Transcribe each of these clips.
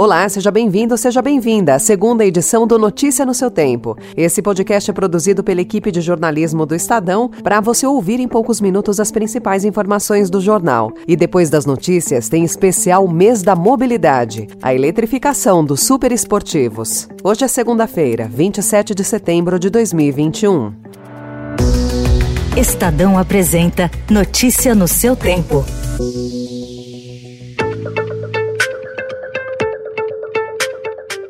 Olá, seja bem-vindo, seja bem-vinda à segunda edição do Notícia no seu Tempo. Esse podcast é produzido pela equipe de jornalismo do Estadão para você ouvir em poucos minutos as principais informações do jornal. E depois das notícias, tem especial Mês da Mobilidade, a eletrificação dos superesportivos. Hoje é segunda-feira, 27 de setembro de 2021. Estadão apresenta Notícia no seu tempo.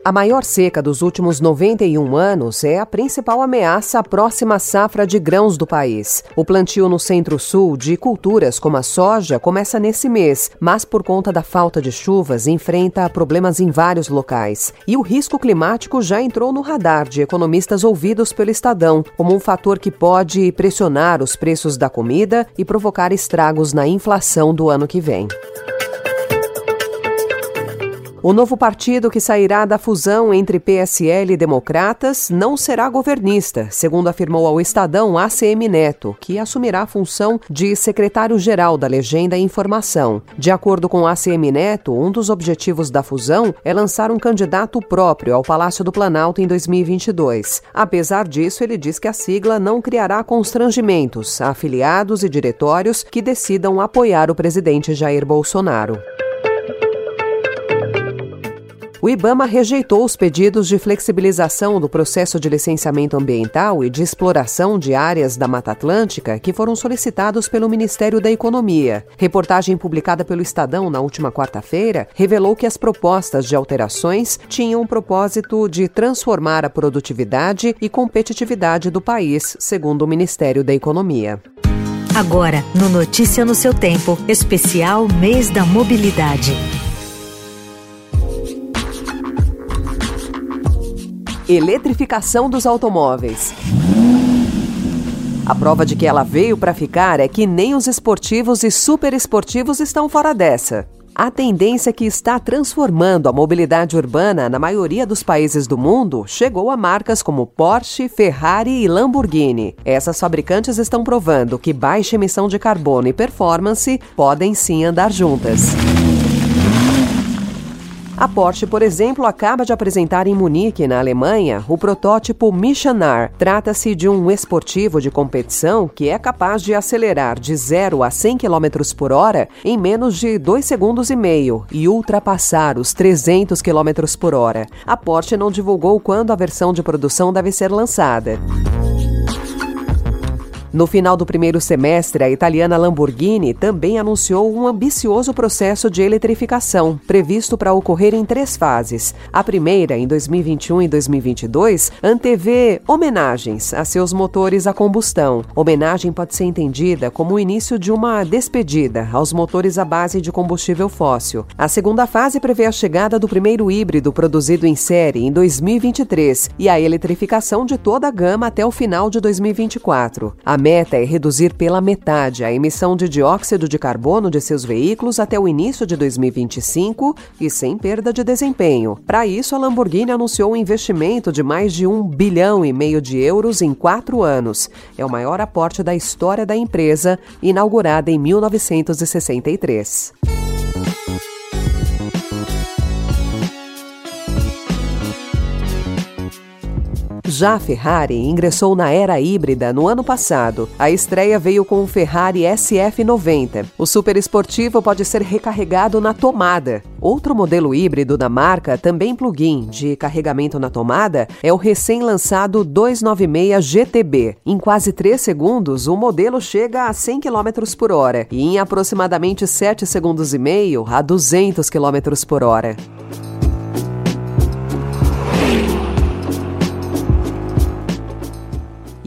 A maior seca dos últimos 91 anos é a principal ameaça à próxima safra de grãos do país. O plantio no centro-sul de culturas como a soja começa nesse mês, mas por conta da falta de chuvas enfrenta problemas em vários locais. E o risco climático já entrou no radar de economistas ouvidos pelo Estadão como um fator que pode pressionar os preços da comida e provocar estragos na inflação do ano que vem. O novo partido que sairá da fusão entre PSL e Democratas não será governista, segundo afirmou ao Estadão ACM Neto, que assumirá a função de secretário-geral da Legenda e Informação. De acordo com ACM Neto, um dos objetivos da fusão é lançar um candidato próprio ao Palácio do Planalto em 2022. Apesar disso, ele diz que a sigla não criará constrangimentos a afiliados e diretórios que decidam apoiar o presidente Jair Bolsonaro. O IBAMA rejeitou os pedidos de flexibilização do processo de licenciamento ambiental e de exploração de áreas da Mata Atlântica que foram solicitados pelo Ministério da Economia. Reportagem publicada pelo Estadão na última quarta-feira revelou que as propostas de alterações tinham o propósito de transformar a produtividade e competitividade do país, segundo o Ministério da Economia. Agora, no Notícia no seu tempo, especial Mês da Mobilidade. Eletrificação dos automóveis. A prova de que ela veio para ficar é que nem os esportivos e superesportivos estão fora dessa. A tendência que está transformando a mobilidade urbana na maioria dos países do mundo chegou a marcas como Porsche, Ferrari e Lamborghini. Essas fabricantes estão provando que baixa emissão de carbono e performance podem sim andar juntas. A Porsche, por exemplo, acaba de apresentar em Munique, na Alemanha, o protótipo Missionar. Trata-se de um esportivo de competição que é capaz de acelerar de 0 a 100 km por hora em menos de 2 segundos e meio e ultrapassar os 300 km por hora. A Porsche não divulgou quando a versão de produção deve ser lançada. No final do primeiro semestre, a italiana Lamborghini também anunciou um ambicioso processo de eletrificação, previsto para ocorrer em três fases. A primeira, em 2021 e 2022, antevê homenagens a seus motores a combustão. Homenagem pode ser entendida como o início de uma despedida aos motores à base de combustível fóssil. A segunda fase prevê a chegada do primeiro híbrido produzido em série em 2023 e a eletrificação de toda a gama até o final de 2024. A meta é reduzir pela metade a emissão de dióxido de carbono de seus veículos até o início de 2025 e sem perda de desempenho. Para isso, a Lamborghini anunciou um investimento de mais de um bilhão e meio de euros em quatro anos. É o maior aporte da história da empresa, inaugurada em 1963. Já a Ferrari ingressou na era híbrida no ano passado. A estreia veio com o Ferrari SF90. O super esportivo pode ser recarregado na tomada. Outro modelo híbrido da marca, também plug-in de carregamento na tomada, é o recém-lançado 296 GTB. Em quase 3 segundos, o modelo chega a 100 km por hora e em aproximadamente 7 segundos e meio a 200 km por hora.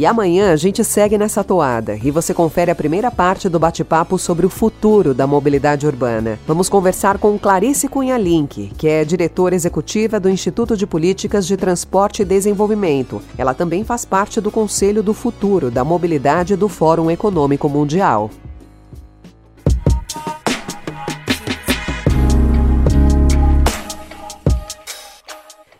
E amanhã a gente segue nessa toada e você confere a primeira parte do bate-papo sobre o futuro da mobilidade urbana. Vamos conversar com Clarice Cunha Link, que é diretora executiva do Instituto de Políticas de Transporte e Desenvolvimento. Ela também faz parte do Conselho do Futuro da Mobilidade do Fórum Econômico Mundial.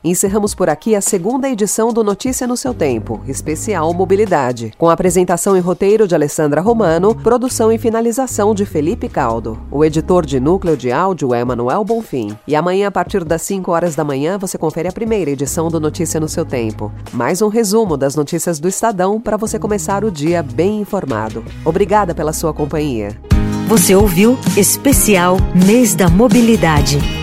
Encerramos por aqui a segunda edição do Notícia no seu Tempo, especial Mobilidade, com apresentação e roteiro de Alessandra Romano, produção e finalização de Felipe Caldo. O editor de núcleo de áudio é Manuel Bonfim. E amanhã, a partir das 5 horas da manhã, você confere a primeira edição do Notícia no seu Tempo. Mais um resumo das notícias do Estadão para você começar o dia bem informado. Obrigada pela sua companhia. Você ouviu Especial Mês da Mobilidade.